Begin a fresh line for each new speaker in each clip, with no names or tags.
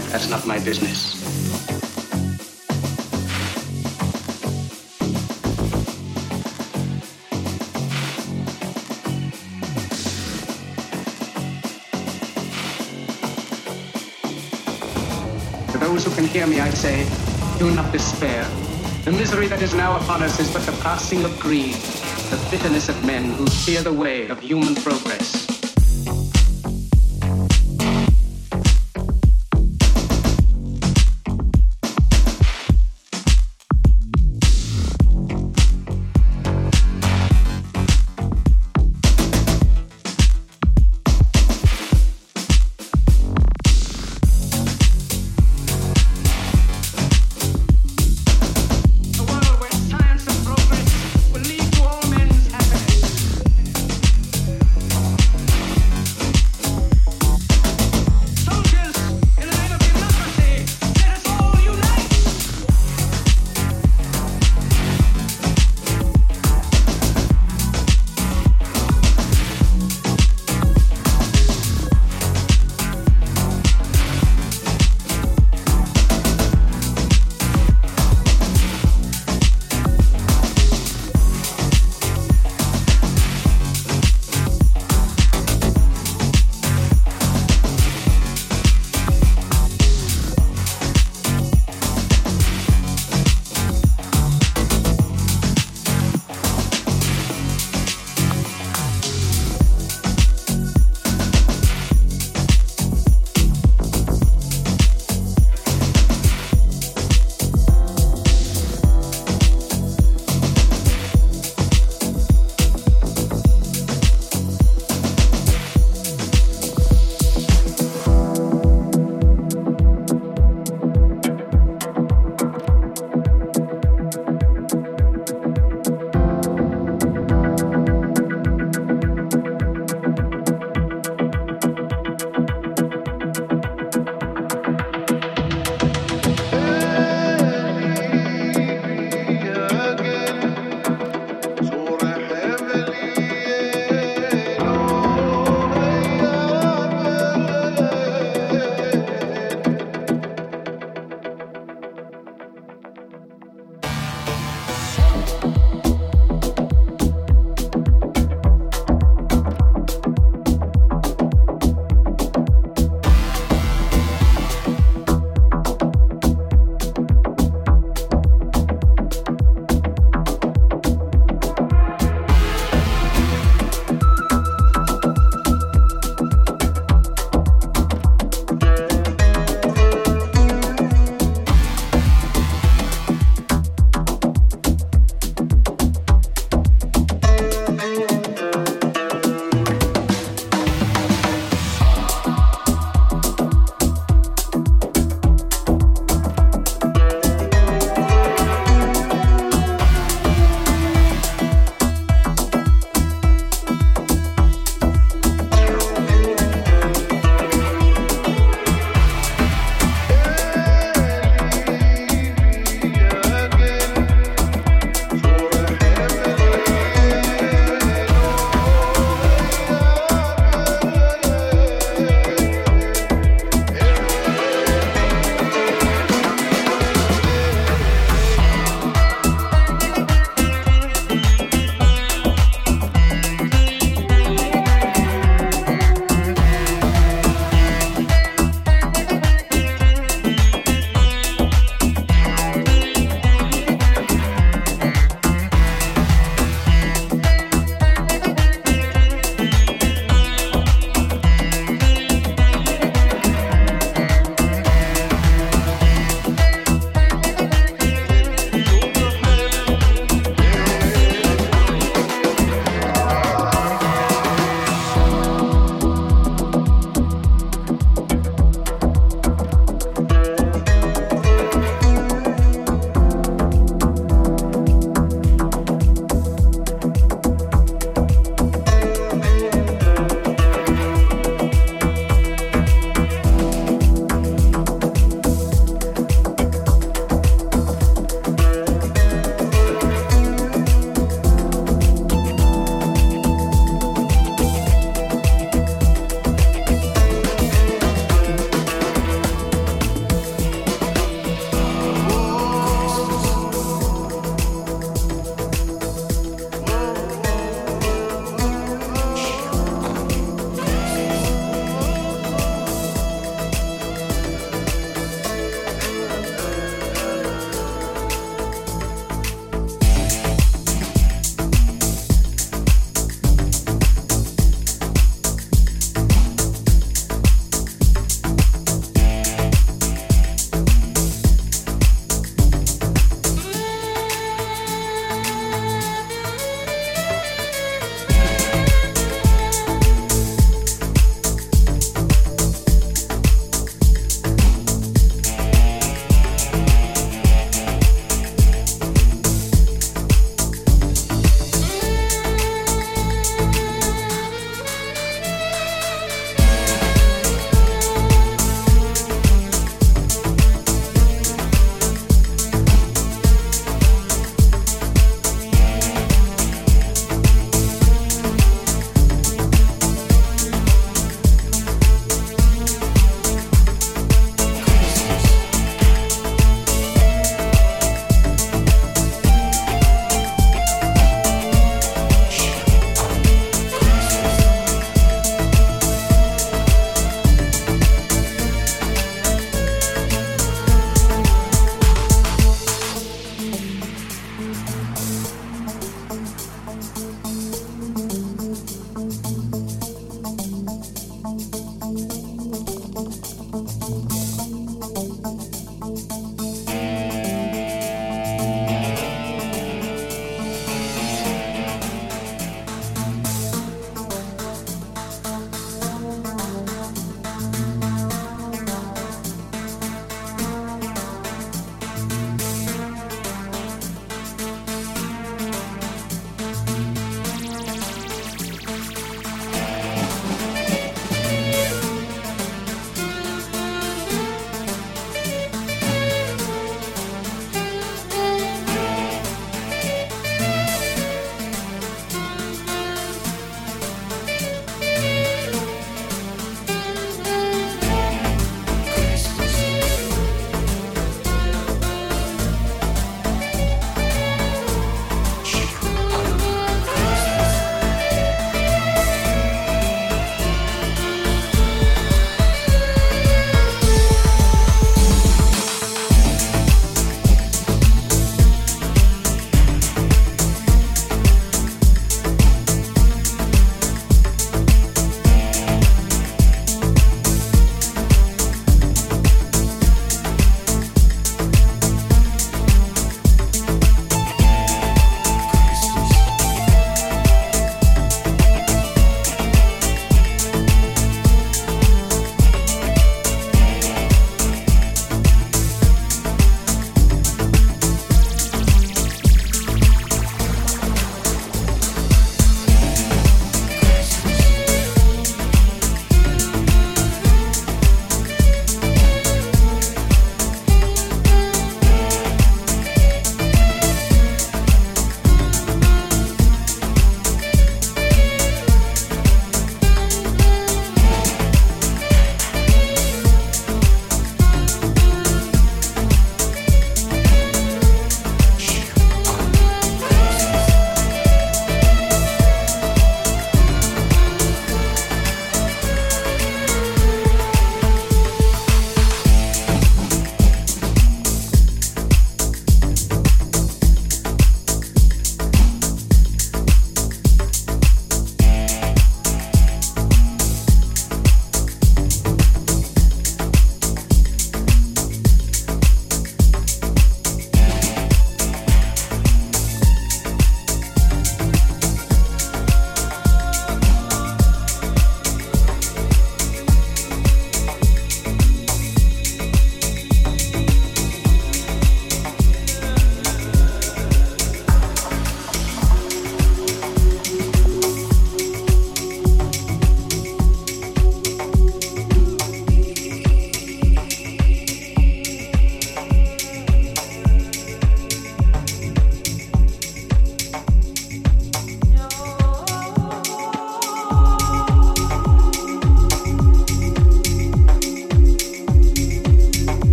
That's not my business. To those who can hear me, I say, do not despair. The misery that is now upon us is but the passing of greed, the bitterness of men who fear the way of human progress.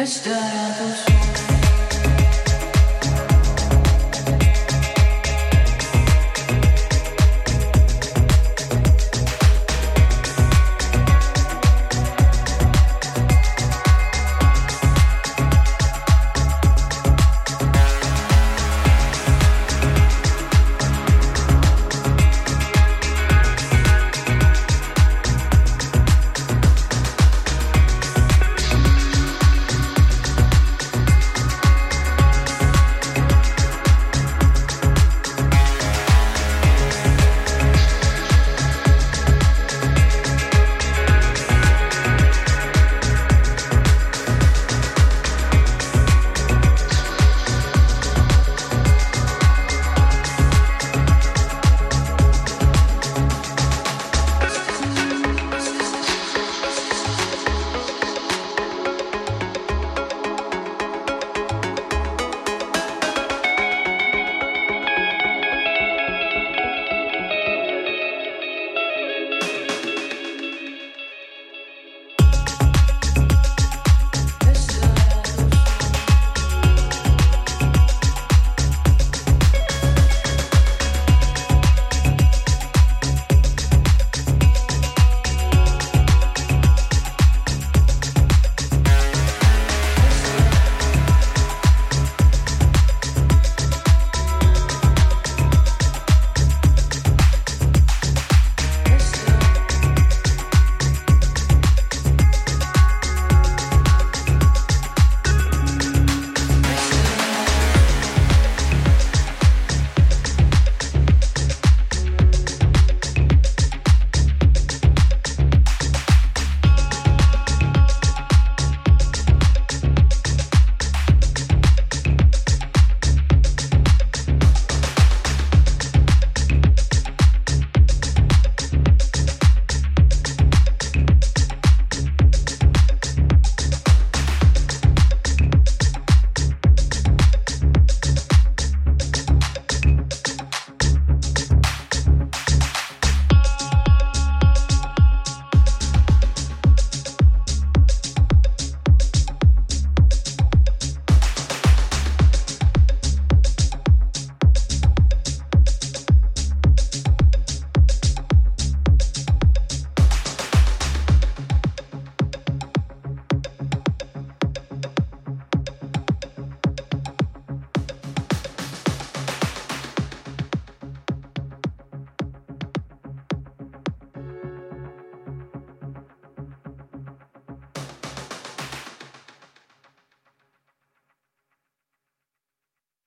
Just a sol.